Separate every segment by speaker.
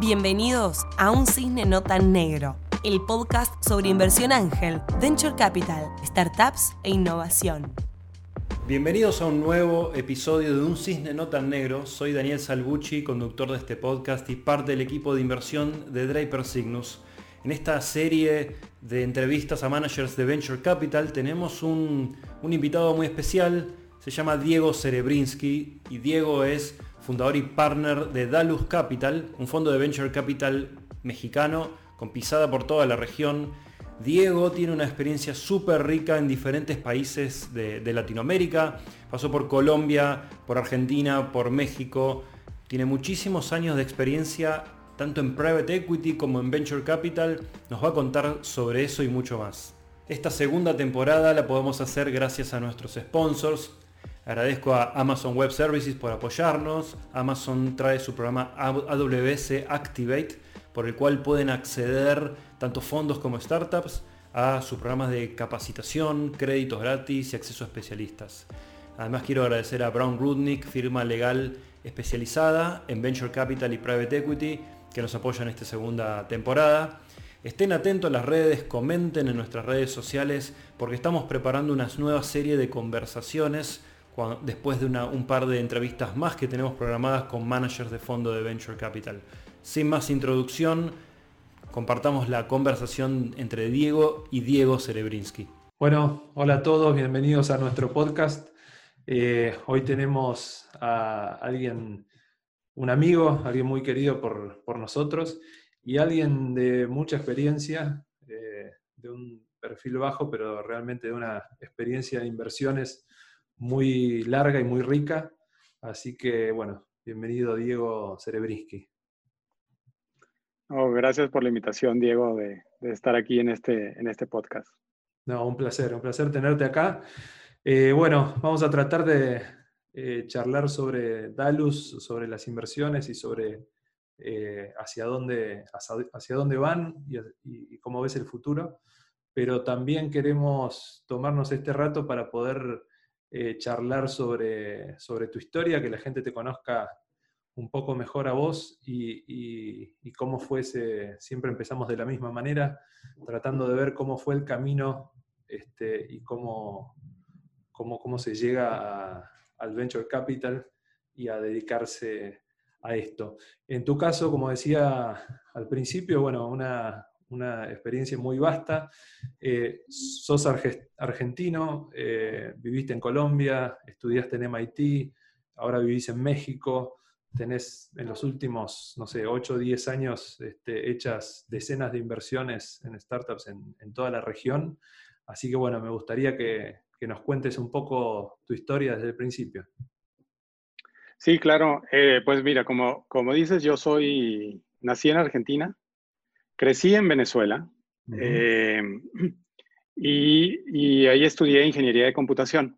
Speaker 1: Bienvenidos a Un Cisne No Tan Negro, el podcast sobre inversión ángel, venture capital, startups e innovación.
Speaker 2: Bienvenidos a un nuevo episodio de Un Cisne No Tan Negro. Soy Daniel Salvucci, conductor de este podcast y parte del equipo de inversión de Draper Cygnus. En esta serie de entrevistas a managers de Venture Capital tenemos un, un invitado muy especial, se llama Diego Cerebrinsky y Diego es fundador y partner de Dalus Capital, un fondo de venture capital mexicano con pisada por toda la región. Diego tiene una experiencia súper rica en diferentes países de, de, Latinoamérica. Pasó por Colombia, por Argentina, por México. Tiene muchísimos años de experiencia tanto en private equity como en venture capital. Nos va a contar sobre eso y mucho más. Esta segunda temporada la podemos hacer gracias a nuestros sponsors. Agradezco a Amazon Web Services por apoyarnos. Amazon trae su programa AWS Activate, por el cual pueden acceder tanto fondos como startups a sus programas de capacitación, créditos gratis y acceso a especialistas. Además quiero agradecer a Brown Rudnick, firma legal especializada en Venture Capital y Private Equity, que nos apoya en esta segunda temporada. Estén atentos a las redes, comenten en nuestras redes sociales, porque estamos preparando una nueva serie de conversaciones después de un par de entrevistas más que tenemos programadas con managers de fondo de Venture Capital. Sin más introducción, compartamos la conversación entre Diego y Diego Cerebrinsky.
Speaker 3: Bueno, hola a todos, bienvenidos a nuestro podcast. Eh, hoy tenemos a alguien, un amigo, alguien muy querido por, por nosotros y alguien de mucha experiencia, eh, de un perfil bajo, pero realmente de una experiencia de inversiones muy larga y muy rica. Así que, bueno, bienvenido Diego Cerebrinsky.
Speaker 4: Oh, gracias por la invitación, Diego, de, estar aquí en este, en este podcast.
Speaker 3: No, un placer, un placer tenerte acá. Eh, bueno, vamos a tratar de eh, charlar sobre Dalus, sobre las inversiones y sobre eh, hacia, dónde, hacia, dónde van y, y, cómo ves el futuro. Pero también queremos tomarnos este rato para poder eh, charlar sobre, sobre tu historia, que la gente te conozca un poco mejor a vos y, cómo fue ese, siempre empezamos de la misma manera, tratando de ver cómo fue el camino este, y cómo, cómo, cómo se llega al venture capital y a dedicarse a esto. En tu caso, como decía al principio, bueno, una, una experiencia muy vasta. Eh, sos argentino, eh, viviste en Colombia, estudiaste en MIT, ahora vivís en México, tenés en los últimos, no sé, 8 o 10 años este, hechas decenas de inversiones en startups en, toda la región. Así que bueno, me gustaría que, nos cuentes un poco tu historia desde el principio.
Speaker 4: Sí, claro. Eh, pues mira, como, como dices, yo soy, nací en Argentina, Crecí en Venezuela eh, y, ahí estudié ingeniería de computación.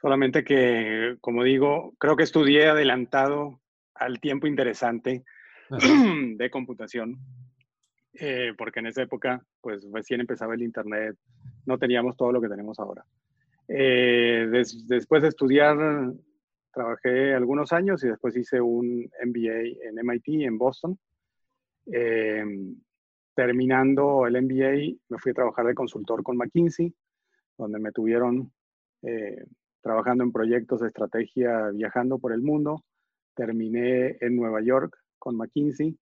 Speaker 4: Solamente que, como digo, creo que estudié adelantado al tiempo interesante de computación, eh, porque en esa época, pues recién empezaba el Internet, no teníamos todo lo que tenemos ahora. Eh, después de estudiar, trabajé algunos años y después hice un MBA en MIT, en Boston. Terminando el MBA, me fui a trabajar de consultor con McKinsey, donde me tuvieron eh, trabajando en proyectos de estrategia viajando por el mundo. Terminé en Nueva York con McKinsey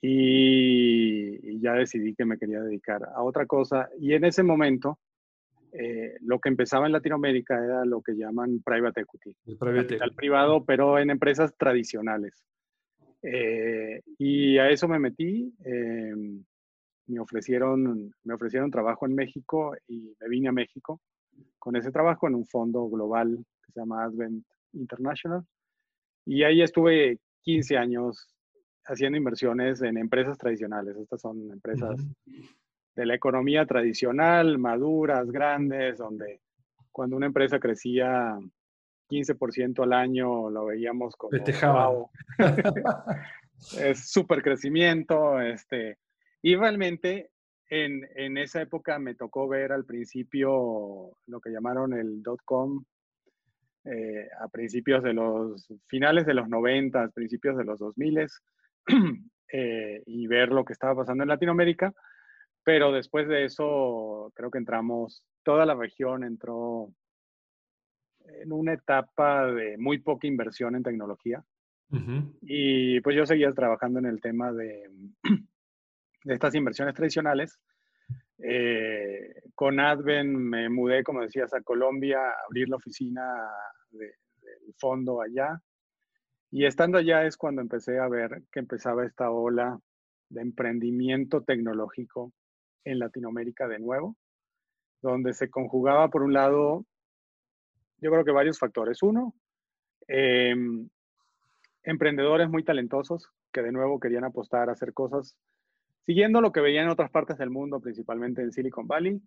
Speaker 4: y, ya decidí que me quería dedicar a otra cosa. Y en ese momento, eh, lo que empezaba en Latinoamérica era lo que llaman private equity, el private privado, pero en empresas tradicionales. Eh, y a eso me metí. Em, me ofrecieron, me ofrecieron trabajo en México y me vine a México con ese trabajo en un fondo global que se llama Advent International. Y ahí estuve 15 años haciendo inversiones en empresas tradicionales. Estas son empresas de la economía tradicional, maduras, grandes, donde cuando una empresa crecía 15% al año, lo veíamos como...
Speaker 3: Festejaba.
Speaker 4: es súper crecimiento, este, y realmente en, en, esa época me tocó ver al principio lo que llamaron el dot-com, eh, a principios de los, finales de los 90, principios de los 2000, eh, y ver lo que estaba pasando en Latinoamérica, pero después de eso creo que entramos, toda la región entró en una etapa de muy poca inversión en tecnología. Y pues yo seguía trabajando en el tema de, de estas inversiones tradicionales. Eh, con Adven me mudé, como decías, a Colombia, a abrir la oficina del fondo allá. Y estando allá es cuando empecé a ver que empezaba esta ola de emprendimiento tecnológico en Latinoamérica de nuevo, donde se conjugaba por un lado, yo creo que varios factores. Uno, em, emprendedores muy talentosos que de nuevo querían apostar a hacer cosas siguiendo lo que veían en otras partes del mundo, principalmente en Silicon Valley.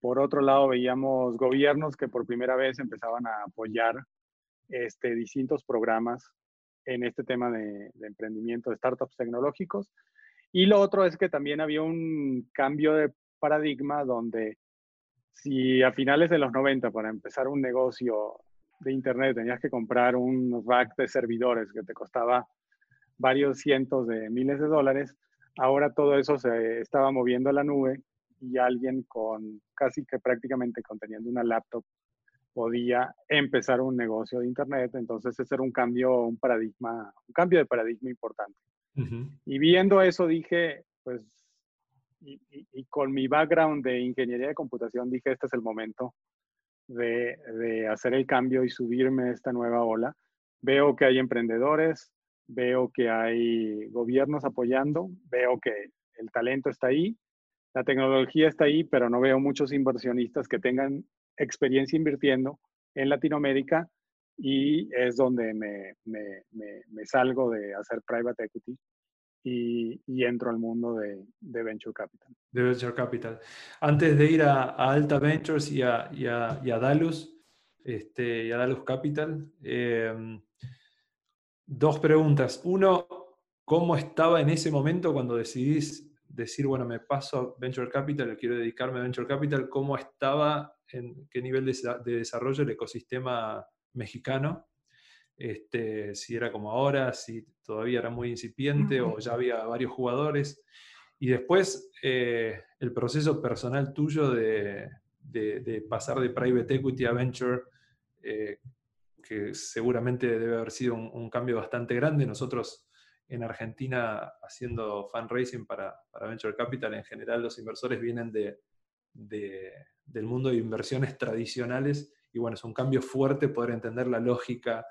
Speaker 4: Por otro lado, veíamos gobiernos que por primera vez empezaban a apoyar este, distintos programas en este tema de, emprendimiento de startups tecnológicos. Y lo otro es que también había un cambio de paradigma donde si a finales de los 90 para empezar un negocio de Internet tenías que comprar un rack de servidores que te costaba varios cientos de miles de dólares, ahora todo eso se estaba moviendo a la nube y alguien con casi que prácticamente conteniendo una laptop podía empezar un negocio de Internet. Entonces ese era un cambio, un paradigma, un cambio de paradigma importante. Y viendo eso dije, pues, y, con mi background de ingeniería de computación, dije, este es el momento de, de hacer el cambio y subirme a esta nueva ola. Veo que hay emprendedores, veo que hay gobiernos apoyando, veo que el talento está ahí, la tecnología está ahí, pero no veo muchos inversionistas que tengan experiencia invirtiendo en Latinoamérica y es donde me, me, me, salgo de hacer private equity y, y entro al mundo de, de, venture capital.
Speaker 3: De venture capital. Antes de ir a, Alta Ventures y a, y a, y a Dalus, este, y a Dalus Capital, eh, dos preguntas. Uno, ¿cómo estaba en ese momento cuando decidís decir, bueno, me paso a Venture Capital, quiero dedicarme a Venture Capital, cómo estaba, en qué nivel de, desarrollo el ecosistema mexicano, este, si era como ahora, si todavía era muy incipiente o ya había varios jugadores. Y después eh, el proceso personal tuyo de, pasar de private equity a venture, eh, que seguramente debe haber sido un cambio bastante grande. Nosotros en Argentina haciendo fundraising para, para Venture Capital, en general los inversores vienen de, del mundo de inversiones tradicionales y bueno, es un cambio fuerte poder entender la lógica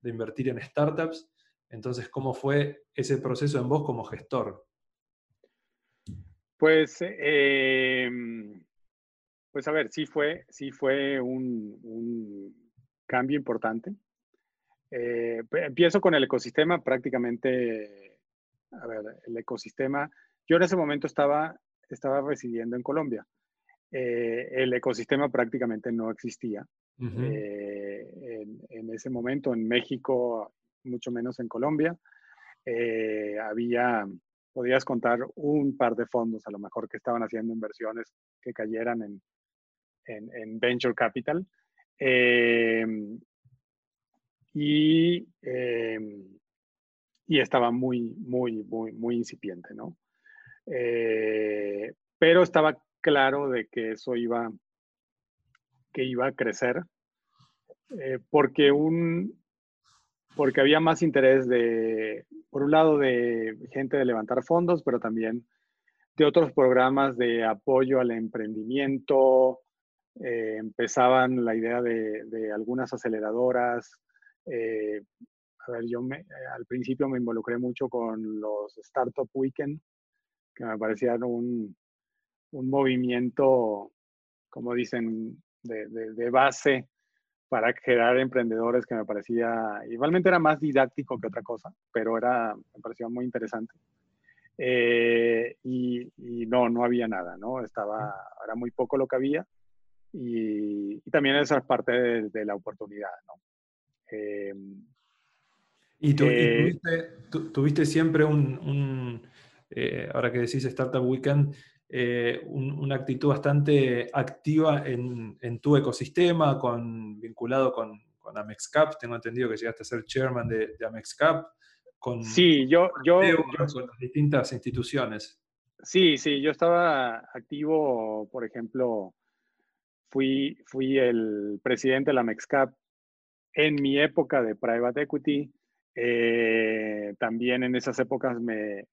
Speaker 3: de invertir en startups. Entonces, ¿cómo fue ese proceso en vos como gestor?
Speaker 4: Pues, em, pues a ver, sí fue, sí fue un cambio importante. Eh, empiezo con el ecosistema, prácticamente, a ver, el ecosistema, yo en ese momento estaba, estaba residiendo en Colombia. Eh, el ecosistema prácticamente no existía. Eh, en, ese momento en México, mucho menos en Colombia, había, podías contar un par de fondos a lo mejor que estaban haciendo inversiones que cayeran en, en, en venture capital. Y, em, y estaba muy, muy, muy, muy incipiente, ¿no? Eh, pero estaba claro de que eso iba, que iba a crecer, eh, porque, un, porque había más interés de, por un lado, de gente de levantar fondos, pero también de otros programas de apoyo al emprendimiento. Eh, empezaban la idea de, de algunas aceleradoras eh, a ver, yo me, al principio me involucré mucho con los Startup Weekend, que me parecían un, un movimiento, como dicen, de, de, base para crear emprendedores que me parecía, igualmente era más didáctico que otra cosa, pero era, me parecía muy interesante. Eh, y, y, no, no había nada, ¿no? Estaba, era muy poco lo que había y, y también esa es parte de, de la oportunidad, ¿no?
Speaker 3: Em, y, eh, tuviste, siempre un, eh, ahora que decís Startup Weekend, eh, una actitud bastante activa en, tu ecosistema, con, vinculado con, con, AmexCap. Tengo entendido que llegaste a ser chairman de, de AmexCap. con,
Speaker 4: sí, yo, yo,
Speaker 3: con las distintas instituciones.
Speaker 4: Sí, sí, yo estaba activo, por ejemplo, fui, fui el presidente de la MEXCAP en mi época de private equity. Eh, también en esas épocas me,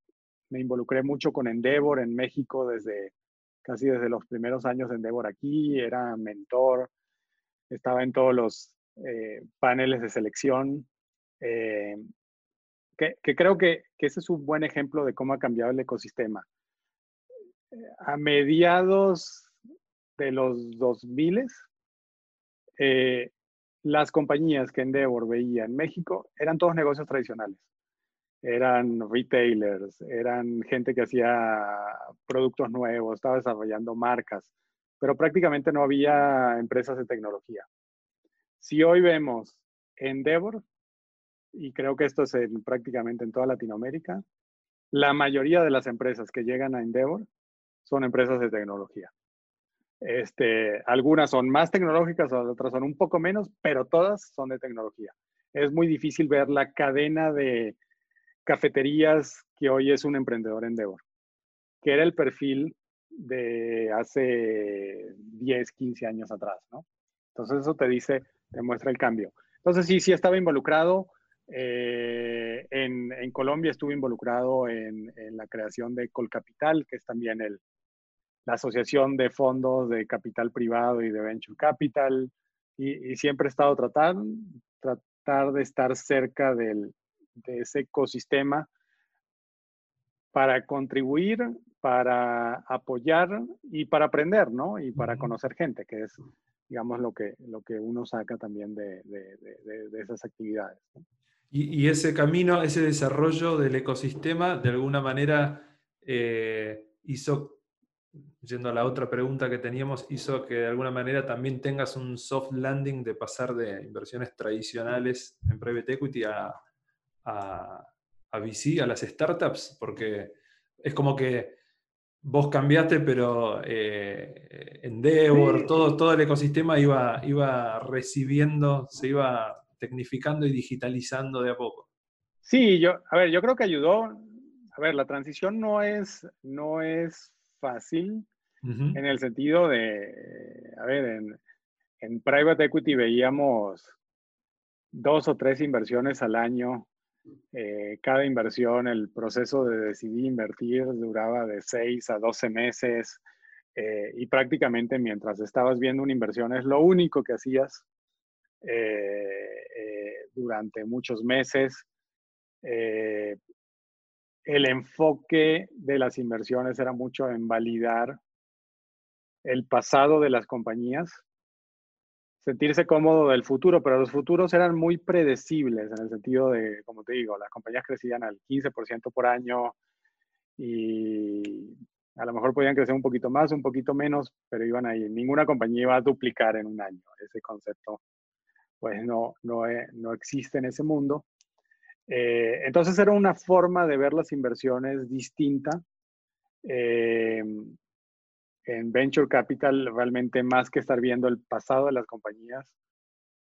Speaker 4: me, involucré mucho con Endeavor en México desde casi desde los primeros años de Endeavor aquí. Era mentor, estaba en todos los eh, paneles de selección. Eh, que, creo que, que, ese es un buen ejemplo de cómo ha cambiado el ecosistema. A mediados de los 2000, eh, las compañías que Endeavor veía en México eran todos negocios tradicionales. Eran retailers, eran gente que hacía productos nuevos, estaba desarrollando marcas, pero prácticamente no había empresas de tecnología. Si hoy vemos Endeavor, y creo que esto es prácticamente en toda Latinoamérica, la mayoría de las empresas que llegan a Endeavor son empresas de tecnología. Este, algunas son más tecnológicas, otras son un poco menos, pero todas son de tecnología. Es muy difícil ver la cadena de cafeterías que hoy es un emprendedor Endeavor, que era el perfil de hace 10, 15 años atrás, ¿no? Entonces eso te dice, te muestra el cambio. Entonces sí, sí estaba involucrado. Eh, en, en, Colombia estuve involucrado en, en, la creación de Colcapital, que es también el, la Asociación de Fondos de Capital Privado y de Venture Capital, y, siempre he estado tratando tratar de estar cerca del, de ese ecosistema para contribuir, para apoyar y para aprender, ¿no? Y para conocer gente, que es, digamos, lo que, lo que uno saca también de, de, esas actividades.
Speaker 3: Y, y, ese camino, ese desarrollo del ecosistema, de alguna manera eh, hizo yendo a la otra pregunta que teníamos, hizo que de alguna manera también tengas un soft landing de pasar de inversiones tradicionales en private equity a, a, a VC, a las startups, porque es como que vos cambiaste, pero eh, Endeavor, todo, todo el ecosistema iba, iba recibiendo, se iba tecnificando y digitalizando de a poco.
Speaker 4: Sí, yo, a ver, yo creo que ayudó. A ver, la transición no es, no es fácil en el sentido de, a ver, en, en, private equity veíamos dos o tres inversiones al año. Eh, cada inversión, el proceso de decidir invertir duraba de 6 a 12 meses eh, y prácticamente mientras estabas viendo una inversión es lo único que hacías eh, durante muchos meses el enfoque de las inversiones era mucho en validar el pasado de las compañías, sentirse cómodo del futuro, pero los futuros eran muy predecibles en el sentido de, como te digo, las compañías crecían al 15% por año y a lo mejor podían crecer un poquito más, un poquito menos, pero iban ahí. Ninguna compañía iba a duplicar en un año. Ese concepto pues no, no, no existe en ese mundo. Eh, entonces era una forma de ver las inversiones distinta. Eh, en Venture Capital, realmente más que estar viendo el pasado de las compañías,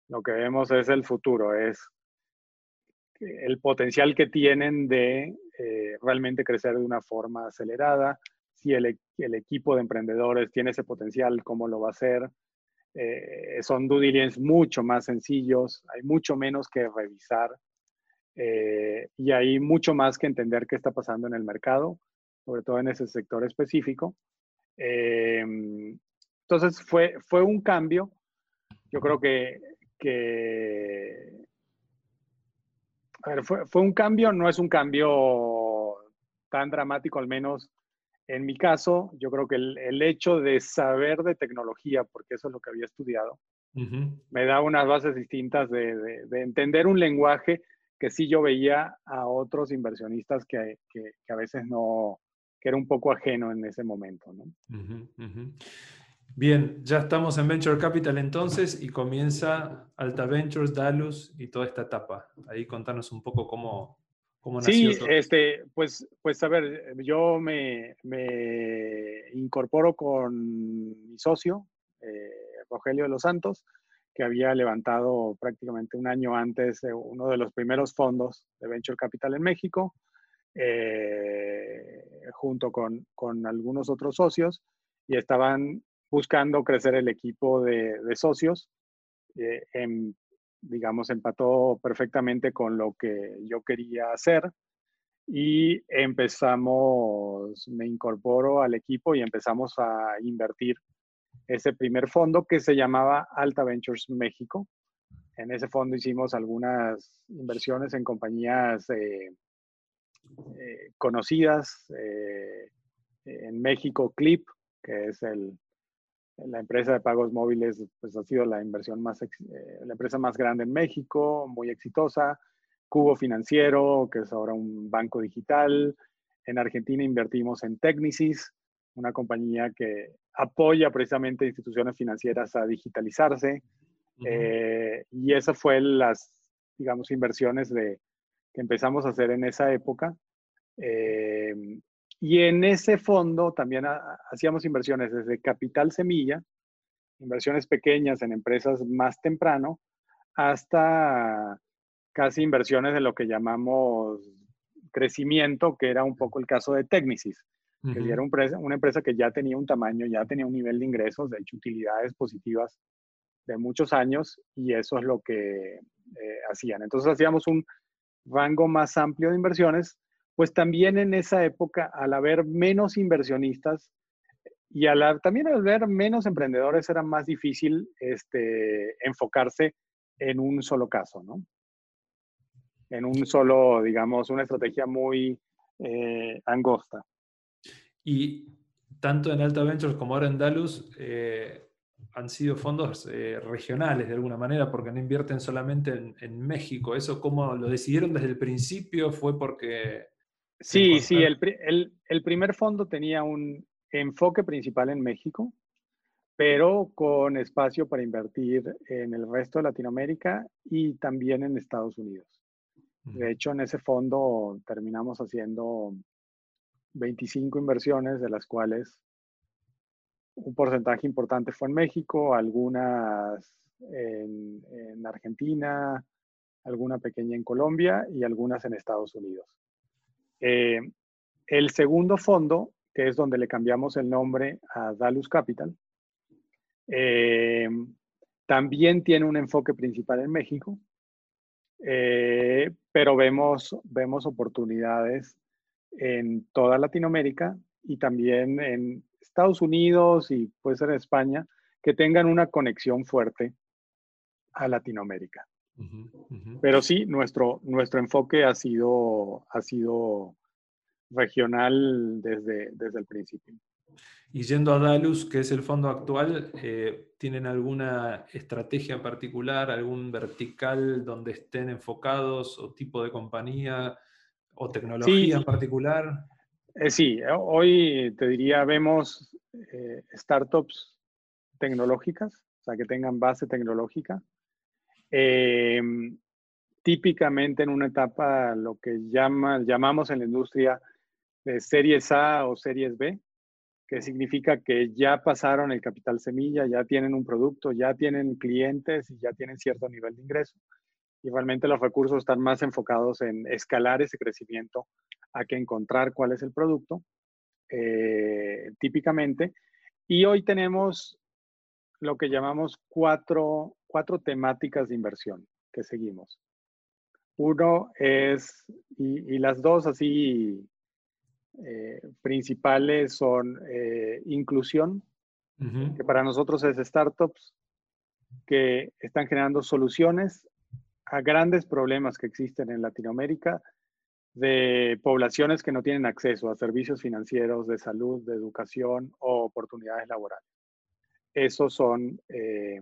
Speaker 4: lo que vemos es el futuro, es el potencial que tienen de eh, realmente crecer de una forma acelerada, si el, el, equipo de emprendedores tiene ese potencial, cómo lo va a hacer. son due diligence mucho más sencillos, hay mucho menos que revisar eh, y hay mucho más que entender qué está pasando en el mercado, sobre todo en ese sector específico. Eh, entonces fue, fue un cambio. Yo creo que, que a ver, fue, fue, un cambio, no es un cambio tan dramático, al menos en mi caso. Yo creo que el, el hecho de saber de tecnología, porque eso es lo que había estudiado, me da unas bases distintas de, de, de entender un lenguaje que sí yo veía a otros inversionistas que, que, a veces no, que era un poco ajeno en ese momento. ¿no?
Speaker 3: Bien, ya estamos en Venture Capital entonces y comienza Alta Ventures, Dalus y toda esta etapa. Ahí contanos un poco cómo, cómo
Speaker 4: nació. Sí, este, pues, pues a ver, yo me, me incorporo con mi socio, eh, Rogelio de los Santos, que había levantado prácticamente un año antes uno de los primeros fondos de Venture Capital en México, eh, junto con, con, algunos otros socios, y estaban buscando crecer el equipo de, socios. Eh, en, digamos, empató perfectamente con lo que yo quería hacer y empezamos, me incorporo al equipo y empezamos a invertir ese primer fondo que se llamaba Alta Ventures México. En ese fondo hicimos algunas inversiones en compañías eh, eh, conocidas. Eh, en México, Clip, que es la empresa de pagos móviles, pues ha sido la inversión más, la empresa más grande en México, muy exitosa. Cubo Financiero, que es ahora un banco digital. En Argentina invertimos en Technicis, una compañía que apoya precisamente a instituciones financieras a digitalizarse. Eh, y esas fue las, digamos, inversiones de, que empezamos a hacer en esa época. Eh, y en ese fondo también hacíamos inversiones desde capital semilla, inversiones pequeñas en empresas más temprano, hasta casi inversiones de lo que llamamos crecimiento, que era un poco el caso de Technicis que era una empresa que ya tenía un tamaño, ya tenía un nivel de ingresos, de hecho utilidades positivas de muchos años y eso es lo que eh, hacían. Entonces hacíamos un rango más amplio de inversiones, pues también en esa época, al haber menos inversionistas y al, también al haber menos emprendedores, era más difícil este, enfocarse en un solo caso, ¿no? En un solo, digamos, una estrategia muy eh, angosta.
Speaker 3: Y tanto en Alta Ventures como ahora en Dalus eh, han sido fondos eh, regionales de alguna manera porque no invierten solamente en, México. ¿Eso cómo lo decidieron desde el principio? ¿Fue porque...
Speaker 4: Sí, sí, el, el, primer fondo tenía un enfoque principal en México, pero con espacio para invertir en el resto de Latinoamérica y también en Estados Unidos. De hecho, en ese fondo terminamos haciendo 25 inversiones, de las cuales un porcentaje importante fue en México, algunas en, Argentina, alguna pequeña en Colombia y algunas en Estados Unidos. Eh, el segundo fondo, que es donde le cambiamos el nombre a Dalus Capital, eh, también tiene un enfoque principal en México, eh, pero vemos, vemos oportunidades en toda Latinoamérica y también en Estados Unidos y puede ser en España, que tengan una conexión fuerte a Latinoamérica. Pero sí, nuestro, nuestro enfoque ha sido, ha sido regional desde, desde el principio.
Speaker 3: Y yendo a Dalus, que es el fondo actual, eh, ¿tienen alguna estrategia particular, algún vertical donde estén enfocados o tipo de compañía? O tecnología en particular?
Speaker 4: Eh, sí, eh, hoy te diría, vemos eh, startups tecnológicas, o sea, que tengan base tecnológica. Em, típicamente en una etapa, lo que llama, llamamos en la industria de series A o series B, que significa que ya pasaron el capital semilla, ya tienen un producto, ya tienen clientes y ya tienen cierto nivel de ingreso y realmente los recursos están más enfocados en escalar ese crecimiento a que encontrar cuál es el producto, eh, típicamente. Y hoy tenemos lo que llamamos cuatro, cuatro temáticas de inversión que seguimos. Uno es, y, las dos así eh, principales son eh, inclusión, que para nosotros es startups que están generando soluciones a grandes problemas que existen en Latinoamérica de poblaciones que no tienen acceso a servicios financieros, de salud, de educación o oportunidades laborales. Esos son eh,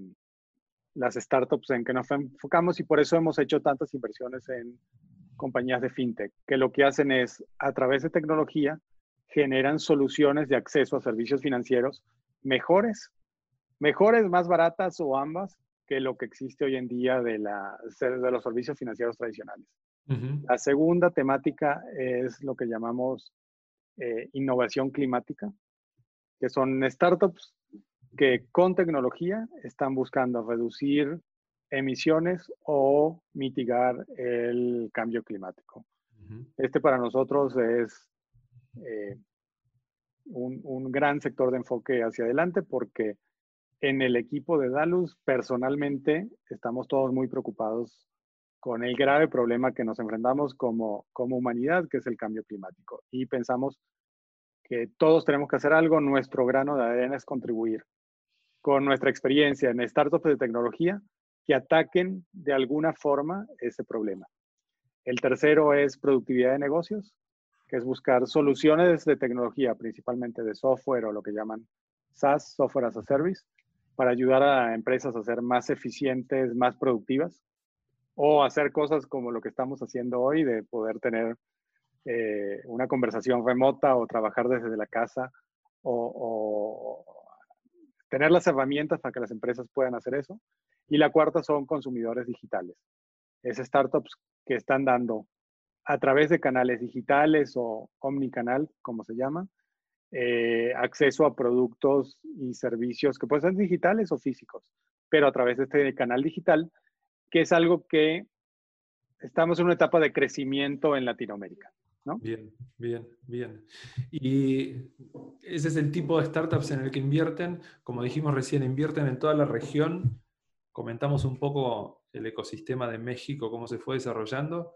Speaker 4: las startups en que nos enfocamos y por eso hemos hecho tantas inversiones en compañías de fintech, que lo que hacen es, a través de tecnología, generan soluciones de acceso a servicios financieros mejores, mejores, más baratas o ambas, que lo que existe hoy en día de, la, de los servicios financieros tradicionales. La segunda temática es lo que llamamos eh, innovación climática, que son startups que con tecnología están buscando reducir emisiones o mitigar el cambio climático. Este para nosotros es eh, un, un, gran sector de enfoque hacia adelante porque en el equipo de Dalus personalmente estamos todos muy preocupados con el grave problema que nos enfrentamos como, como humanidad, que es el cambio climático. Y pensamos que todos tenemos que hacer algo, nuestro grano de arena es contribuir con nuestra experiencia en startups de tecnología que ataquen de alguna forma ese problema. El tercero es productividad de negocios, que es buscar soluciones de tecnología, principalmente de software o lo que llaman SaaS, Software as a Service, para ayudar a empresas a ser más eficientes, más productivas, o hacer cosas como lo que estamos haciendo hoy, de poder tener eh, una conversación remota o trabajar desde la casa o, tener las herramientas para que las empresas puedan hacer eso. Y la cuarta son consumidores digitales. Es startups que están dando a través de canales digitales o omnicanal, como se llama, eh, acceso a productos y servicios que pueden ser digitales o físicos, pero a través de este canal digital, que es algo que estamos en una etapa de crecimiento en Latinoamérica.
Speaker 3: Bien, bien, bien. Y ese es el tipo de startups en el que invierten. Como dijimos recién, invierten en toda la región. Comentamos un poco el ecosistema de México, cómo se fue desarrollando.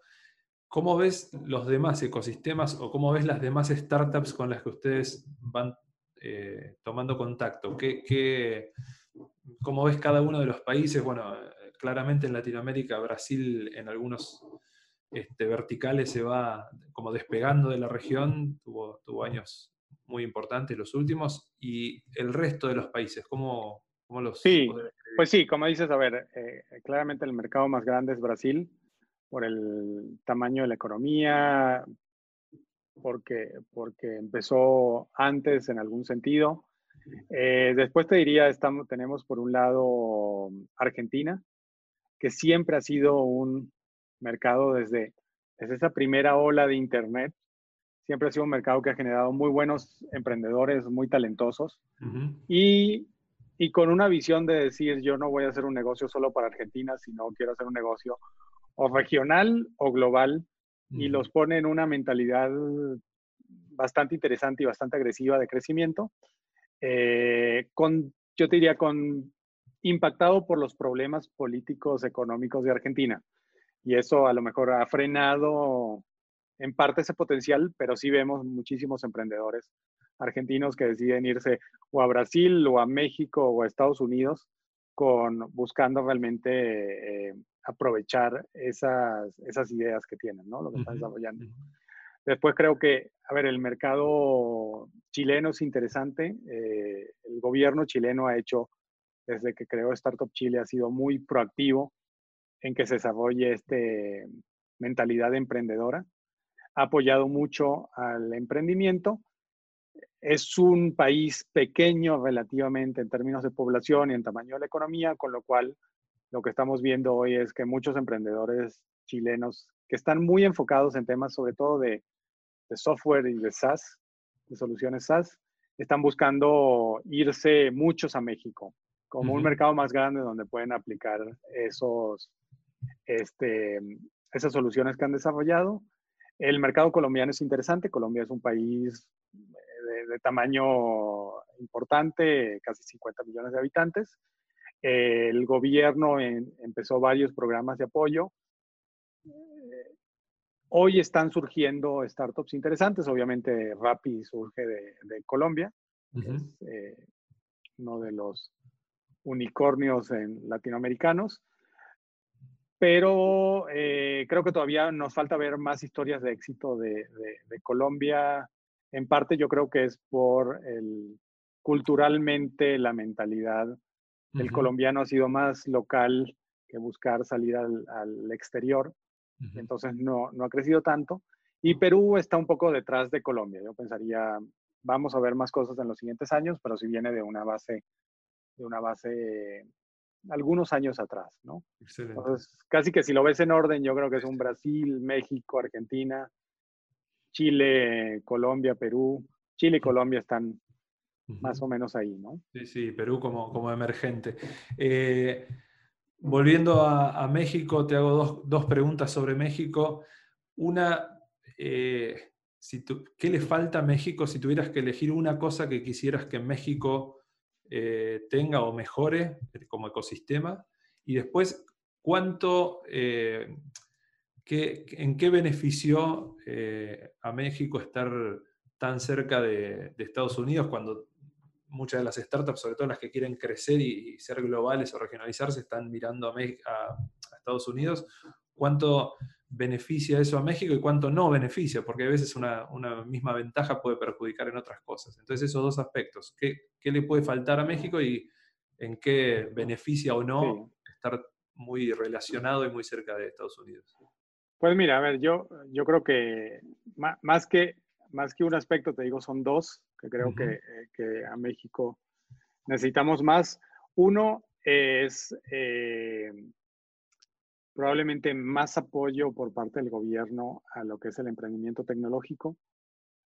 Speaker 3: ¿Cómo ves los demás ecosistemas o cómo ves las demás startups con las que ustedes van eh, tomando contacto? ¿Qué, cómo ves cada uno de los países? Bueno, claramente en Latinoamérica, Brasil en algunos este, verticales se va como despegando de la región, tuvo, tuvo años muy importantes los últimos, y el resto de los países, ¿cómo, cómo los...
Speaker 4: Sí, pues sí, como dices, a ver, eh, claramente el mercado más grande es Brasil, por el tamaño de la economía, porque, porque empezó antes en algún sentido. Eh, después te diría, estamos, tenemos por un lado Argentina, que siempre ha sido un mercado desde, desde esa primera ola de Internet. Siempre ha sido un mercado que ha generado muy buenos emprendedores, muy talentosos. y, y con una visión de decir, yo no voy a hacer un negocio solo para Argentina, sino quiero hacer un negocio o regional o global y los pone en una mentalidad bastante interesante y bastante agresiva de crecimiento, eh, con, yo te diría, con impactado por los problemas políticos económicos de Argentina. Y eso a lo mejor ha frenado en parte ese potencial, pero sí vemos muchísimos emprendedores argentinos que deciden irse o a Brasil o a México o a Estados Unidos con buscando realmente eh, aprovechar esas, esas ideas que tienen, ¿no? Lo que están desarrollando. Después creo que, a ver, el mercado chileno es interesante. Eh, el gobierno chileno ha hecho, desde que creó Startup Chile, ha sido muy proactivo en que se desarrolle esta mentalidad emprendedora. Ha apoyado mucho al emprendimiento. Es un país pequeño relativamente en términos de población y en tamaño de la economía, con lo cual lo que estamos viendo hoy es que muchos emprendedores chilenos que están muy enfocados en temas sobre todo de, software y de SaaS, de soluciones SaaS, están buscando irse muchos a México como un mercado más grande donde pueden aplicar esos, este, esas soluciones que han desarrollado. El mercado colombiano es interesante. Colombia es un país de, de tamaño importante, casi 50 millones de habitantes el gobierno empezó varios programas de apoyo. Hoy están surgiendo startups interesantes. Obviamente, Rappi surge de, Colombia. Es eh, uno de los unicornios en latinoamericanos. Pero eh, creo que todavía nos falta ver más historias de éxito de, Colombia. En parte yo creo que es por el, culturalmente la mentalidad el colombiano ha sido más local que buscar salir al, exterior, entonces no, no ha crecido tanto. Y Perú está un poco detrás de Colombia. Yo pensaría, vamos a ver más cosas en los siguientes años, pero si viene de una base, de una base algunos años atrás, ¿no? Entonces, casi que si lo ves en orden, yo creo que es un Brasil, México, Argentina, Chile, Colombia, Perú. Chile y Colombia están más o menos ahí, ¿no?
Speaker 3: Sí, sí, Perú como, como emergente. Eh, volviendo a, México, te hago dos, preguntas sobre México. Una, eh, si ¿qué le falta a México si tuvieras que elegir una cosa que quisieras que México eh, tenga o mejore como ecosistema? Y después, ¿cuánto, eh, ¿en qué benefició a México estar tan cerca de, de Estados Unidos cuando muchas de las startups, sobre todo las que quieren crecer y, ser globales o regionalizarse, están mirando a, Estados Unidos. ¿Cuánto beneficia eso a México y cuánto no beneficia? Porque a veces una, misma ventaja puede perjudicar en otras cosas. Entonces, esos dos aspectos, ¿qué, le puede faltar a México y en qué beneficia o no estar muy relacionado y muy cerca de Estados Unidos?
Speaker 4: Pues mira, a ver, yo, yo creo que más que más que un aspecto, te digo, son dos que creo que, eh, que, a México necesitamos más. Uno es eh, probablemente más apoyo por parte del gobierno a lo que es el emprendimiento tecnológico.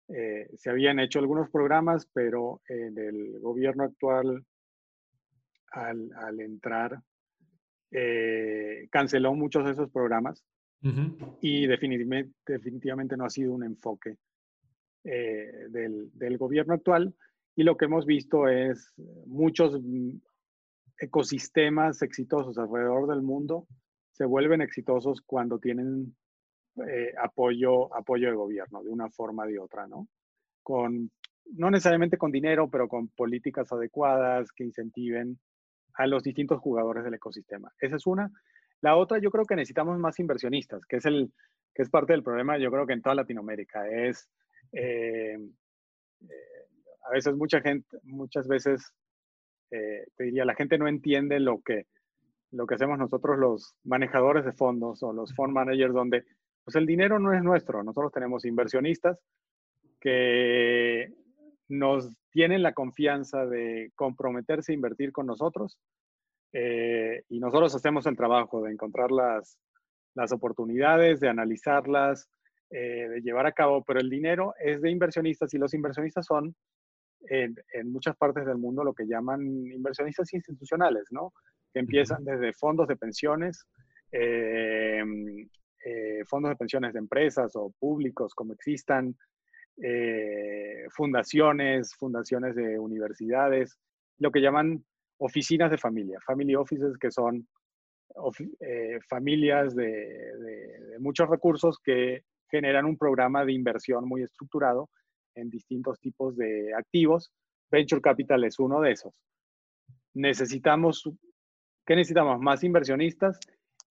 Speaker 4: Eh, se habían hecho algunos programas, pero en el gobierno actual, al, al entrar, canceló muchos de esos programas y definitivamente, definitivamente no ha sido un enfoque eh, del, gobierno actual y lo que hemos visto es muchos ecosistemas exitosos alrededor del mundo se vuelven exitosos cuando tienen eh, apoyo, apoyo de gobierno, de una forma o de otra, ¿no? Con, no necesariamente con dinero, pero con políticas adecuadas que incentiven a los distintos jugadores del ecosistema. Esa es una. La otra, yo creo que necesitamos más inversionistas, que es, el, que es parte del problema, yo creo que en toda Latinoamérica, es eh, eh, a veces mucha gente, muchas veces, eh, te diría, la gente no entiende lo que, lo que hacemos nosotros los manejadores de fondos o los fund managers, donde pues el dinero no es nuestro, nosotros tenemos inversionistas que nos tienen la confianza de comprometerse a invertir con nosotros y nosotros hacemos el trabajo de encontrar las, las oportunidades, de analizarlas, eh, de llevar a cabo, pero el dinero es de inversionistas y los inversionistas son en, muchas partes del mundo lo que llaman inversionistas institucionales, ¿no? Que empiezan desde fondos de pensiones, eh, eh, fondos de pensiones de empresas o públicos como existan, fundaciones, fundaciones de universidades, lo que llaman oficinas de familia, family offices, que son familias de, muchos recursos que generan un programa de inversión muy estructurado en distintos tipos de activos. Venture Capital es uno de esos. Necesitamos, ¿qué necesitamos? Más inversionistas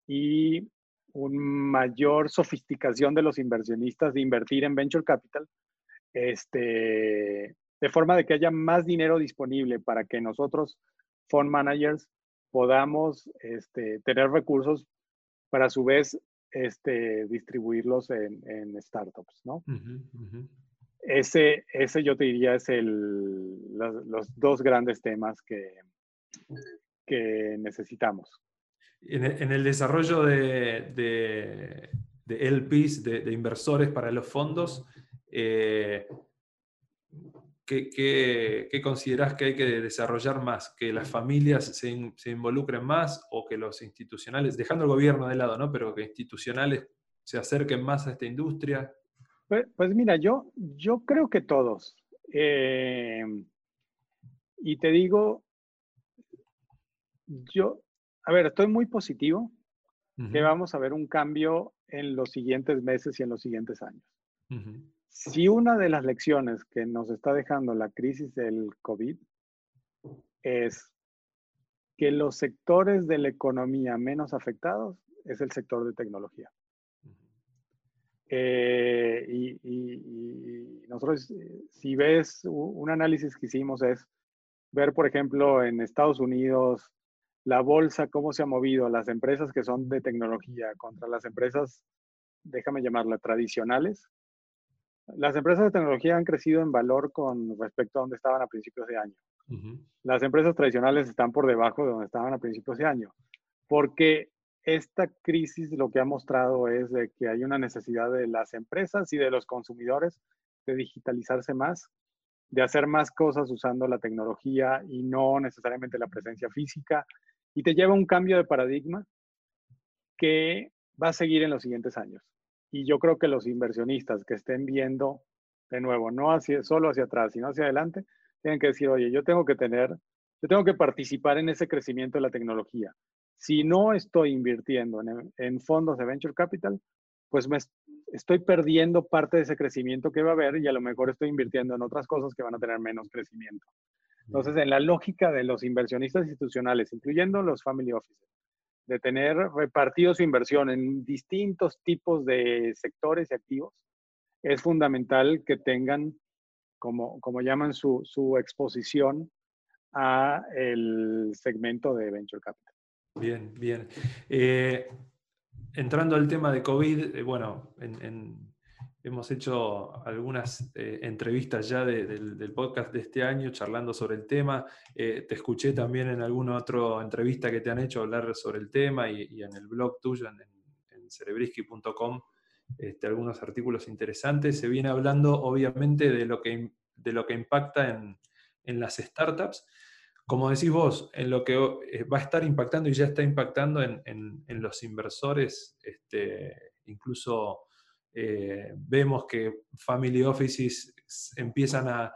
Speaker 4: y una mayor sofisticación de los inversionistas de invertir en Venture Capital, este, de forma de que haya más dinero disponible para que nosotros, fund managers, podamos este, tener recursos para a su vez este, distribuirlos en, startups, ¿no? Ese, ese yo te diría es el, los, dos grandes temas que, que necesitamos.
Speaker 3: En el, desarrollo de, de, de LPs, de, inversores para los fondos, eh, ¿qué, qué, considerás que hay que desarrollar más? ¿Que las familias se, se, involucren más o que los institucionales, dejando el gobierno de lado, ¿no? pero que institucionales se acerquen más a esta industria?
Speaker 4: Pues, pues mira, yo, yo creo que todos. Eh, y te digo, yo, a ver, estoy muy positivo que vamos a ver un cambio en los siguientes meses y en los siguientes años. Si una de las lecciones que nos está dejando la crisis del COVID es que los sectores de la economía menos afectados es el sector de tecnología. Eh, y, nosotros, si ves, un análisis que hicimos es ver, por ejemplo, en Estados Unidos, la bolsa, cómo se ha movido, las empresas que son de tecnología contra las empresas, déjame llamarla, tradicionales, las empresas de tecnología han crecido en valor con respecto a donde estaban a principios de año. Las empresas tradicionales están por debajo de donde estaban a principios de año, porque esta crisis lo que ha mostrado es de que hay una necesidad de las empresas y de los consumidores de digitalizarse más, de hacer más cosas usando la tecnología y no necesariamente la presencia física. y te lleva a un cambio de paradigma que va a seguir en los siguientes años. Y yo creo que los inversionistas que estén viendo, de nuevo, no hacia, solo hacia atrás, sino hacia adelante, tienen que decir, oye, yo tengo que tener, yo tengo que participar en ese crecimiento de la tecnología. Si no estoy invirtiendo en, en fondos de venture capital, pues me estoy perdiendo parte de ese crecimiento que va a haber y a lo mejor estoy invirtiendo en otras cosas que van a tener menos crecimiento. Entonces, en la lógica de los inversionistas institucionales, incluyendo los family offices, de tener repartido su inversión en distintos tipos de sectores y activos, es fundamental que tengan, como, como llaman, su, su exposición a el segmento de Venture Capital.
Speaker 3: Bien, bien. Eh, entrando al tema de COVID, eh, bueno, hemos hecho algunas eh, entrevistas ya del, podcast de este año charlando sobre el tema. Eh, te escuché también en alguna otra entrevista que te han hecho hablar sobre el tema y, en el blog tuyo, en, en cerebrisky.com, este, algunos artículos interesantes. Se viene hablando obviamente de lo que, de lo que impacta en, en las startups como decís vos, en lo que eh, va a estar impactando y ya está impactando en, los inversores, este, incluso eh, vemos que family offices empiezan a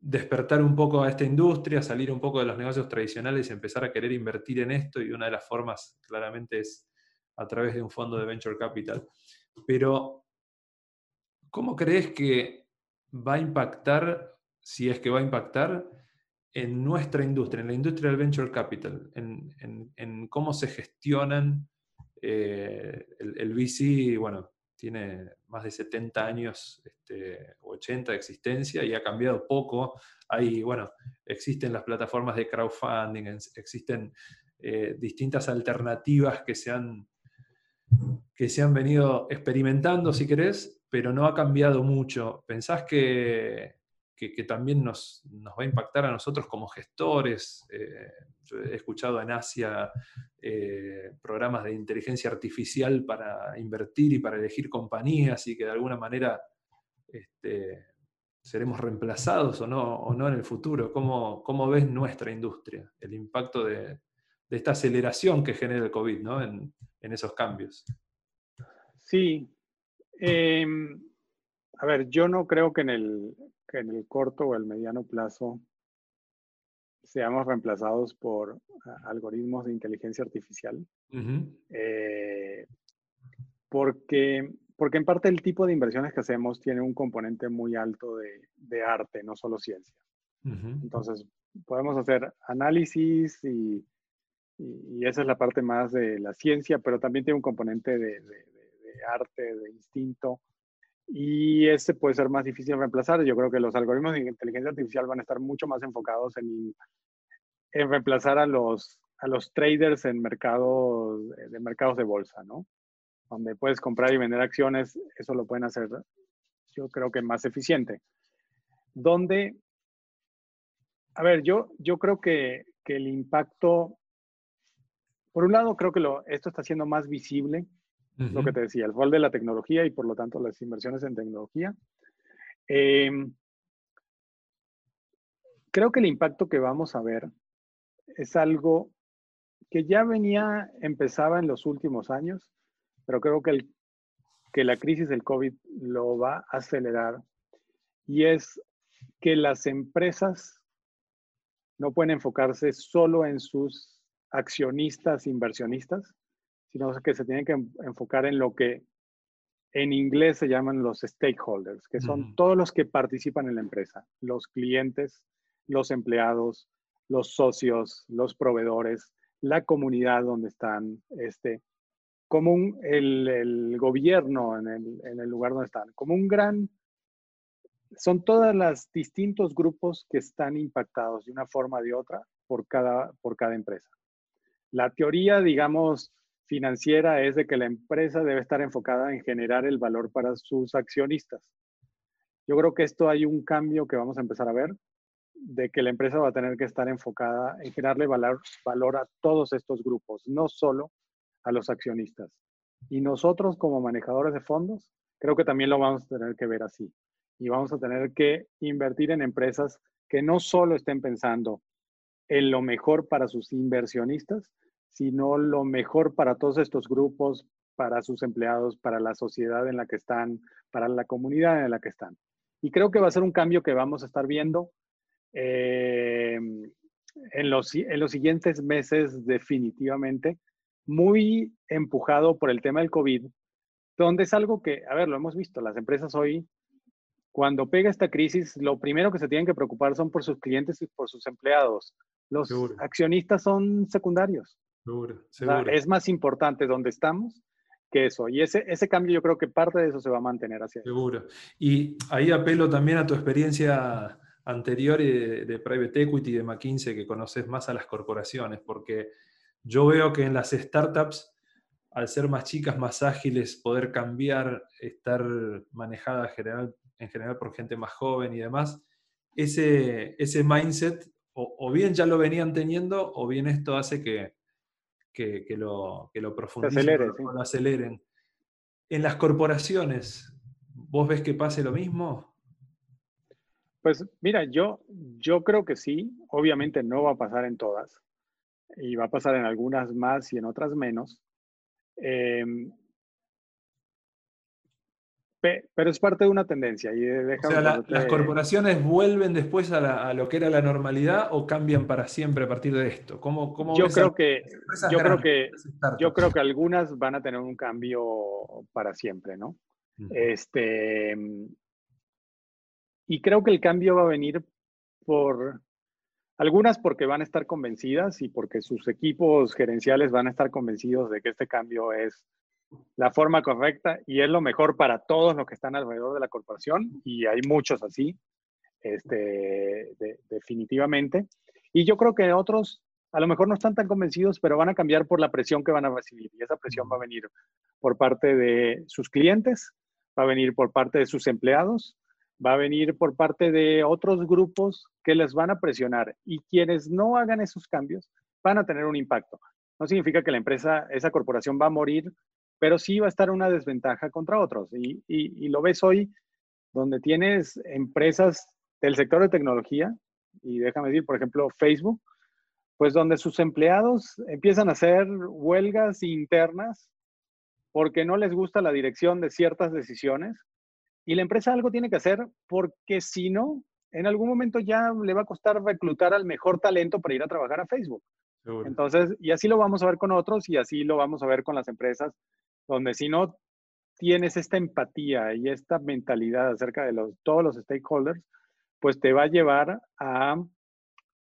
Speaker 3: despertar un poco a esta industria, salir un poco de los negocios tradicionales y empezar a querer invertir en esto y una de las formas claramente es a través de un fondo de venture capital. Pero, ¿cómo crees que va a impactar, si es que va a impactar, en nuestra industria, en la industria del venture capital, en, cómo se gestionan eh, el, VC, bueno, tiene más de 70 años, este, 80 de existencia y ha cambiado poco. Hay, bueno, existen las plataformas de crowdfunding, existen eh, distintas alternativas que se, han, que se han venido experimentando, si querés, pero no ha cambiado mucho. ¿Pensás que, que, también nos, va a impactar a nosotros como gestores. Eh, yo he escuchado en Asia eh, programas de inteligencia artificial para invertir y para elegir compañías y que de alguna manera este, seremos reemplazados o no, o no en el futuro. ¿Cómo, ¿Cómo, ves nuestra industria, el impacto de, esta aceleración que genera el COVID ¿no? en, esos cambios?
Speaker 4: Sí. Em, a ver, yo no creo que en el, que en el corto o el mediano plazo seamos reemplazados por algoritmos de inteligencia artificial. Eh, porque, porque en parte el tipo de inversiones que hacemos tiene un componente muy alto de, arte, no solo ciencia. Entonces, podemos hacer análisis y, y, esa es la parte más de la ciencia, pero también tiene un componente de, de arte, de instinto y ese puede ser más difícil de reemplazar. Yo creo que los algoritmos de inteligencia artificial van a estar mucho más enfocados en, en reemplazar a los, a los traders en mercados de mercados de bolsa, ¿no? Donde puedes comprar y vender acciones, eso lo pueden hacer, yo creo que más eficiente. Donde, a ver, yo, yo creo que, que el impacto, por un lado, creo que esto está siendo más visible lo que te decía, el rol de la tecnología y por lo tanto las inversiones en tecnología. Em, creo que el impacto que vamos a ver es algo que ya venía, empezaba en los últimos años, pero creo que, el, que la crisis del COVID lo va a acelerar y es que las empresas no pueden enfocarse solo en sus accionistas, inversionistas, sino que se tienen que enfocar en lo que en inglés se llaman los stakeholders, que son todos los que participan en la empresa, los clientes, los empleados, los socios, los proveedores, la comunidad donde están, este, como un, el, gobierno en el, en el lugar donde están, como un gran, son todos los distintos grupos que están impactados de una forma o de otra por cada, por cada empresa. La teoría, digamos, financiera es de que la empresa debe estar enfocada en generar el valor para sus accionistas. Yo creo que esto hay un cambio que vamos a empezar a ver, de que la empresa va a tener que estar enfocada en generarle valor, valor a todos estos grupos, no solo a los accionistas. Y nosotros como manejadores de fondos, creo que también lo vamos a tener que ver así. Y vamos a tener que invertir en empresas que no solo estén pensando en lo mejor para sus inversionistas, sino lo mejor para todos estos grupos, para sus empleados, para la sociedad en la que están, para la comunidad en la que están. Y creo que va a ser un cambio que vamos a estar viendo eh, en, los, en los siguientes meses definitivamente, muy empujado por el tema del COVID, donde es algo que, a ver, lo hemos visto, las empresas hoy, cuando pega esta crisis, lo primero que se tienen que preocupar son por sus clientes y por sus empleados. Los accionistas son secundarios. Es más importante donde estamos que eso. Y ese, ese cambio yo creo que parte de eso se va a mantener hacia
Speaker 3: Seguro. Y ahí apelo también a tu experiencia anterior de, de Private Equity, de McKinsey, que conoces más a las corporaciones, porque yo veo que en las startups, al ser más chicas, más ágiles, poder cambiar, estar manejada general, en general por gente más joven y demás, ese, ese mindset o, bien ya lo venían teniendo o bien esto hace que, que, lo, que lo profundicen, lo aceleren. En las corporaciones, ¿vos ves que pase lo mismo?
Speaker 4: Pues mira, yo, yo creo que sí, obviamente no va a pasar en todas, y va a pasar en algunas más y en otras menos. Em, pero es parte de una tendencia. Y
Speaker 3: o sea, ¿las corporaciones vuelven después a, lo que era la normalidad o cambian para siempre a partir de esto? ¿Cómo, cómo
Speaker 4: yo, creo que, yo, creo que, yo creo que algunas van a tener un cambio para siempre, ¿no? Este, y creo que el cambio va a venir por, algunas porque van a estar convencidas y porque sus equipos gerenciales van a estar convencidos de que este cambio es la forma correcta y es lo mejor para todos los que están alrededor de la corporación y hay muchos así, este, definitivamente. Y yo creo que otros a lo mejor no están tan convencidos, pero van a cambiar por la presión que van a recibir y esa presión va a venir por parte de sus clientes, va a venir por parte de sus empleados va a venir por parte de otros grupos que les van a presionar y quienes no hagan esos cambios van a tener un impacto. No significa que la empresa, esa corporación va a morir, pero sí va a estar una desventaja contra otros. Y, y, lo ves hoy donde tienes empresas del sector de tecnología, y déjame decir, por ejemplo, Facebook, pues donde sus empleados empiezan a hacer huelgas internas porque no les gusta la dirección de ciertas decisiones y la empresa algo tiene que hacer porque si no, en algún momento ya le va a costar reclutar al mejor talento para ir a trabajar a Facebook. Entonces, y así lo vamos a ver con otros y así lo vamos a ver con las empresas, donde si no tienes esta empatía y esta mentalidad acerca de los, todos los stakeholders, pues te va a llevar a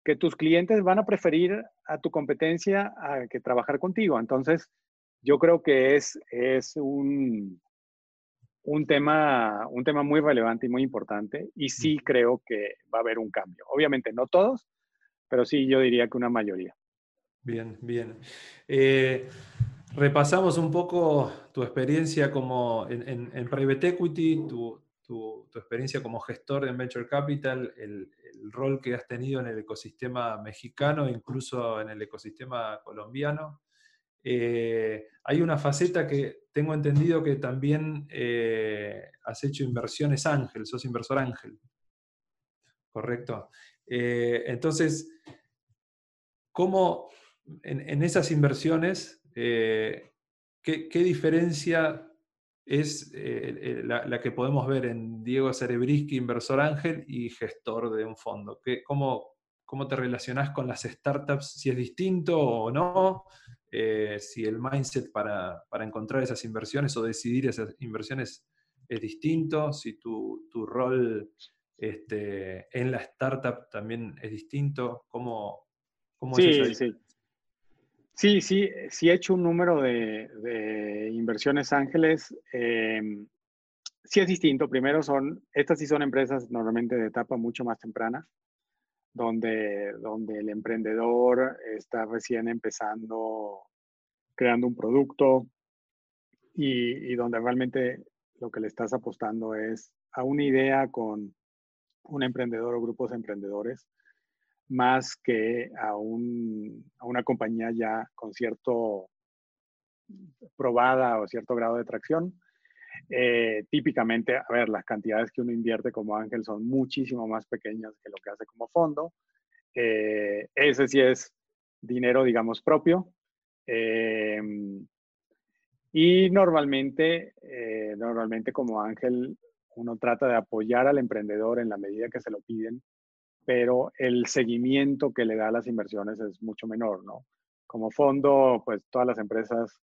Speaker 4: que tus clientes van a preferir a tu competencia a que trabajar contigo. Entonces, yo creo que es, es un, un tema, un tema muy relevante y muy importante y sí creo que va a haber un cambio. Obviamente no todos, pero sí yo diría que una mayoría.
Speaker 3: Bien, bien. Eh, repasamos un poco tu experiencia como en, Private Equity, tu, experiencia como gestor en Venture Capital, el, el, rol que has tenido en el ecosistema mexicano, incluso en el ecosistema colombiano. Eh, hay una faceta que tengo entendido que también eh, has hecho inversiones ángel, sos inversor ángel. Correcto. Eh, entonces, ¿cómo en, esas inversiones, ¿qué, diferencia es la, que podemos ver en Diego Cerebriski, inversor ángel y gestor de un fondo? cómo, ¿Cómo te relacionás con las startups? Si es distinto o no, eh, si el mindset para, encontrar esas inversiones o decidir esas inversiones es distinto, si tu, rol este, en la startup también es distinto, ¿cómo, cómo
Speaker 4: sí, es sí. Sí, sí, sí he hecho un número de, inversiones ángeles. Em, sí es distinto. Primero son, estas sí son empresas normalmente de etapa mucho más temprana donde, donde el emprendedor está recién empezando, creando un producto y, donde realmente lo que le estás apostando es a una idea con un emprendedor o grupos de emprendedores, más que a, un, a una compañía ya con cierto probada o cierto grado de tracción. Eh, típicamente, a ver, las cantidades que uno invierte como ángel son muchísimo más pequeñas que lo que hace como fondo. Eh, ese sí es dinero, digamos, propio. Em, y normalmente, eh, normalmente como Ángel, uno trata de apoyar al emprendedor en la medida que se lo piden, pero el seguimiento que le da a las inversiones es mucho menor, ¿no? Como fondo, pues todas las empresas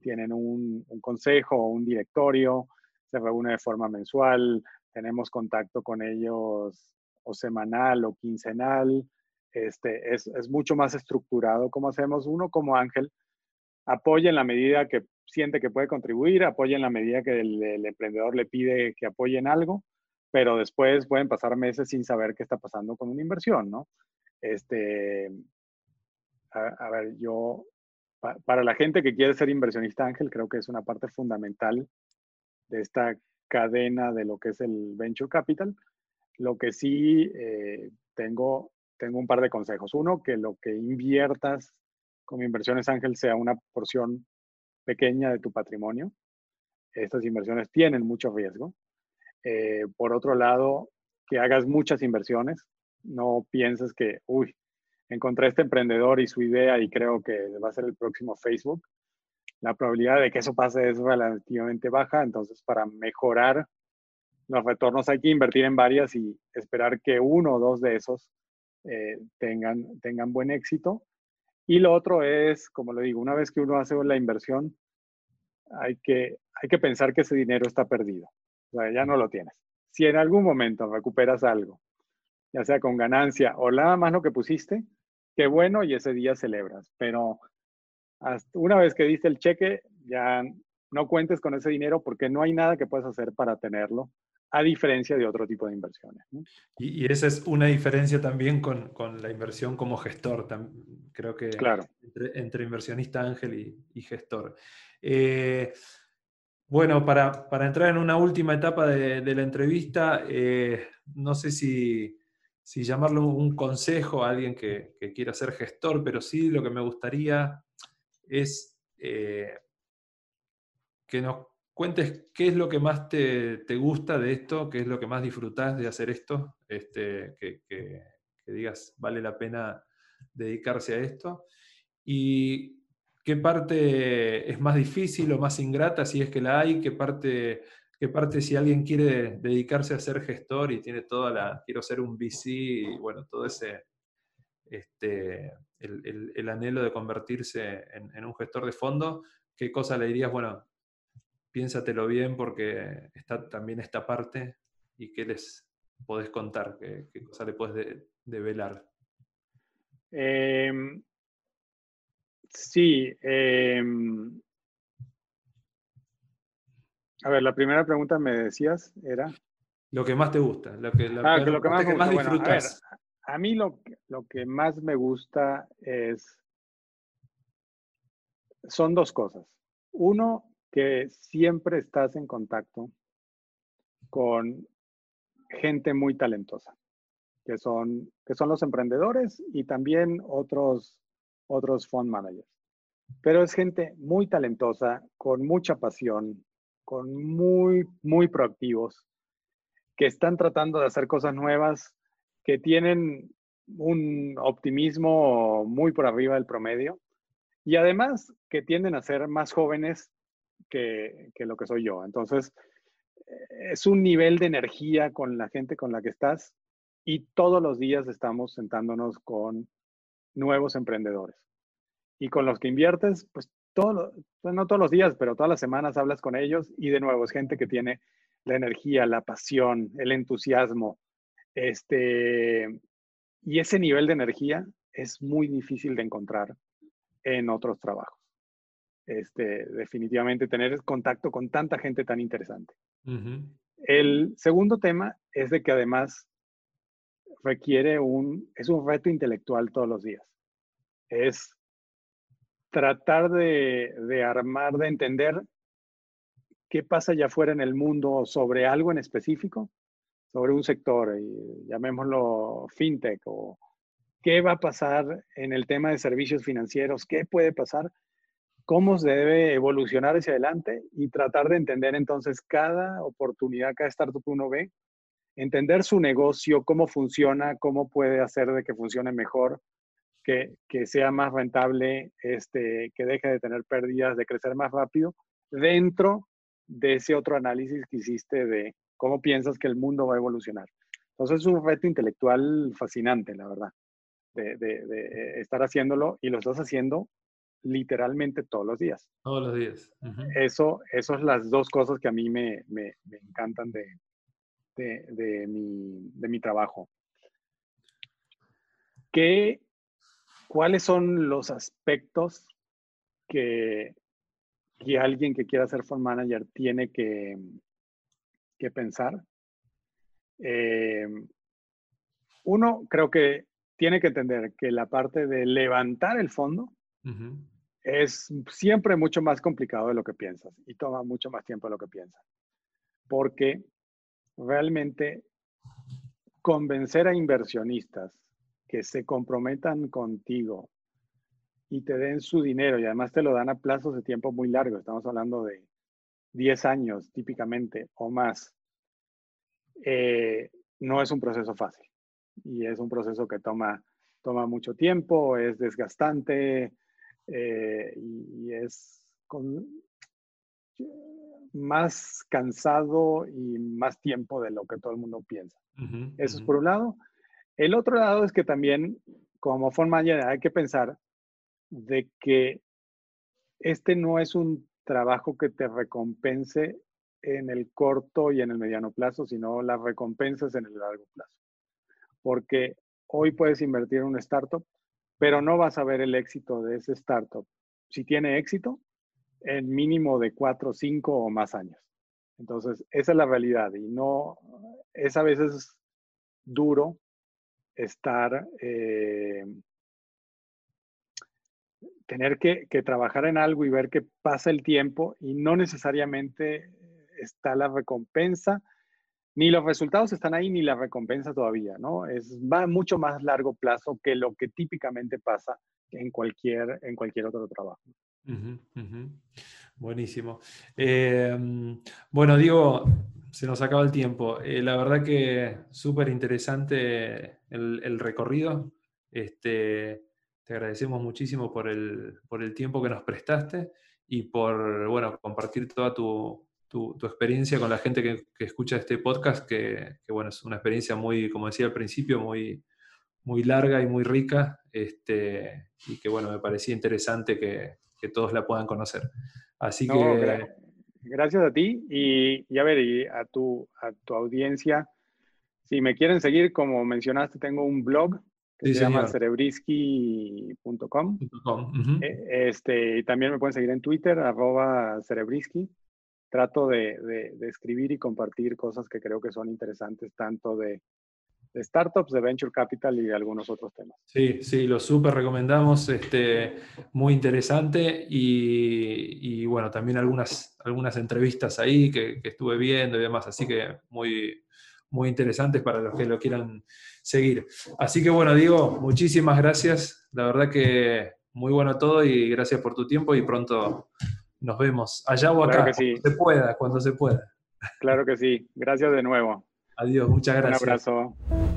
Speaker 4: tienen un, consejo o un directorio, se reúne de forma mensual, tenemos contacto con ellos o semanal o quincenal, este, es, mucho más estructurado como hacemos. Uno como Ángel apoya en la medida que siente que puede contribuir, apoya en la medida que el, emprendedor le pide que apoye en algo, pero después pueden pasar meses sin saber qué está pasando con una inversión, ¿no? Este, a, ver, yo, para la gente que quiere ser inversionista Ángel, creo que es una parte fundamental de esta cadena de lo que es el venture capital. Lo que sí eh, tengo, tengo un par de consejos. Uno, que lo que inviertas como inversiones Ángel sea una porción pequeña de tu patrimonio. Estas inversiones tienen mucho riesgo. Eh, por otro lado, que hagas muchas inversiones. No pienses que, uy, encontré este emprendedor y su idea y creo que va a ser el próximo Facebook. La probabilidad de que eso pase es relativamente baja. Entonces, para mejorar los retornos hay que invertir en varias y esperar que uno o dos de esos eh, tengan, tengan buen éxito. Y lo otro es, como le digo, una vez que uno hace la inversión, hay que, hay que pensar que ese dinero está perdido. O sea, ya no lo tienes. Si en algún momento recuperas algo, ya sea con ganancia o nada más lo que pusiste, qué bueno y ese día celebras. Pero hasta una vez que diste el cheque, ya no cuentes con ese dinero porque no hay nada que puedas hacer para tenerlo a diferencia de otro tipo de inversiones.
Speaker 3: Y, esa es una diferencia también con, con la inversión como gestor, creo que
Speaker 4: claro.
Speaker 3: entre, inversionista ángel y, gestor. Eh, bueno, para, para, entrar en una última etapa de, la entrevista, eh, no sé si, si, llamarlo un consejo a alguien que, que, quiera ser gestor, pero sí lo que me gustaría es eh, que nos cuentes qué es lo que más te, gusta de esto, qué es lo que más disfrutás de hacer esto, este, que, digas vale la pena dedicarse a esto, y qué parte es más difícil o más ingrata si es que la hay, qué parte, qué parte si alguien quiere dedicarse a ser gestor y tiene toda la, quiero ser un VC, y bueno, todo ese, este, el, anhelo de convertirse en, un gestor de fondo, ¿qué cosa le dirías? Bueno, piénsatelo bien porque está también esta parte y qué les podés contar, qué, cosa le puedes develar.
Speaker 4: Em, sí. Em, a ver, la primera pregunta me decías era...
Speaker 3: Lo que más te gusta, lo que,
Speaker 4: ah, lo que más, disfrutas. a, mí lo, lo que más me gusta es... Son dos cosas. Uno, que siempre estás en contacto con gente muy talentosa, que son, que son los emprendedores y también otros, otros fund managers. Pero es gente muy talentosa, con mucha pasión, con muy, muy proactivos, que están tratando de hacer cosas nuevas, que tienen un optimismo muy por arriba del promedio y además que tienden a ser más jóvenes que, lo que soy yo. Entonces, es un nivel de energía con la gente con la que estás y todos los días estamos sentándonos con nuevos emprendedores. Y con los que inviertes, pues todo, pues, no todos los días, pero todas las semanas hablas con ellos y de nuevo es gente que tiene la energía, la pasión, el entusiasmo. Este, y ese nivel de energía es muy difícil de encontrar en otros trabajos este, definitivamente tener contacto con tanta gente tan interesante. El segundo tema es de que además requiere un, es un reto intelectual todos los días. Es tratar de, de armar, de entender qué pasa allá afuera en el mundo sobre algo en específico, sobre un sector, y llamémoslo fintech, o qué va a pasar en el tema de servicios financieros, qué puede pasar cómo se debe evolucionar hacia adelante y tratar de entender entonces cada oportunidad, cada startup que uno ve, entender su negocio, cómo funciona, cómo puede hacer de que funcione mejor, que, que, sea más rentable, este, que deje de tener pérdidas, de crecer más rápido, dentro de ese otro análisis que hiciste de cómo piensas que el mundo va a evolucionar. Entonces es un reto intelectual fascinante, la verdad, de, de, de estar haciéndolo y lo estás haciendo literalmente todos los días.
Speaker 3: Todos los días.
Speaker 4: Eso, eso es las dos cosas que a mí me, me, me encantan de, de, mi, de mi trabajo. ¿Qué, ¿Cuáles son los aspectos que, que alguien que quiera ser fund manager tiene que, que pensar? Eh, uno, creo que tiene que entender que la parte de levantar el fondo es siempre mucho más complicado de lo que piensas y toma mucho más tiempo de lo que piensas. Porque realmente convencer a inversionistas que se comprometan contigo y te den su dinero y además te lo dan a plazos de tiempo muy largos, estamos hablando de 10 años típicamente o más, eh, no es un proceso fácil y es un proceso que toma, toma mucho tiempo, es desgastante eh, y, es con, más cansado y más tiempo de lo que todo el mundo piensa. Eso es por un lado. El otro lado es que también, como fund manager, hay que pensar de que este no es un trabajo que te recompense en el corto y en el mediano plazo, sino las recompensas en el largo plazo. Porque hoy puedes invertir en un startup, pero no vas a ver el éxito de ese startup. Si tiene éxito, en mínimo de cuatro, cinco o más años. Entonces, esa es la realidad y no, es a veces duro estar, eh, tener que, que, trabajar en algo y ver que pasa el tiempo y no necesariamente está la recompensa, ni los resultados están ahí, ni la recompensa todavía, ¿no? Es, va mucho más largo plazo que lo que típicamente pasa en cualquier, en cualquier otro trabajo.
Speaker 3: Buenísimo. Em, bueno, Diego, se nos acaba el tiempo. Eh, la verdad que súper interesante el, recorrido. Este, te agradecemos muchísimo por el, por el, tiempo que nos prestaste y por bueno, compartir toda tu, tu, experiencia con la gente que, escucha este podcast, que, que, bueno, es una experiencia muy, como decía al principio, muy, muy larga y muy rica, este, y que bueno, me parecía interesante que, que todos la puedan conocer. Así que...
Speaker 4: Gracias a ti y, a ver, y a tu, a tu audiencia. Si me quieren seguir, como mencionaste, tengo un blog que se llama cerebrisky.com. Eh, este, y también me pueden seguir en Twitter, arroba cerebrisky. Trato de, de, escribir y compartir cosas que creo que son interesantes, tanto de, de startups, de venture capital y de algunos otros temas.
Speaker 3: Sí, sí, lo súper recomendamos, este, muy interesante y, bueno, también algunas, algunas entrevistas ahí que, estuve viendo y demás, así que muy, muy interesantes para los que lo quieran seguir. Así que bueno, Diego, muchísimas gracias, la verdad que muy bueno todo y gracias por tu tiempo y pronto nos vemos allá o acá, cuando se pueda, cuando se pueda.
Speaker 4: Claro que sí, gracias de nuevo.
Speaker 3: Adiós, muchas gracias.
Speaker 4: Un abrazo.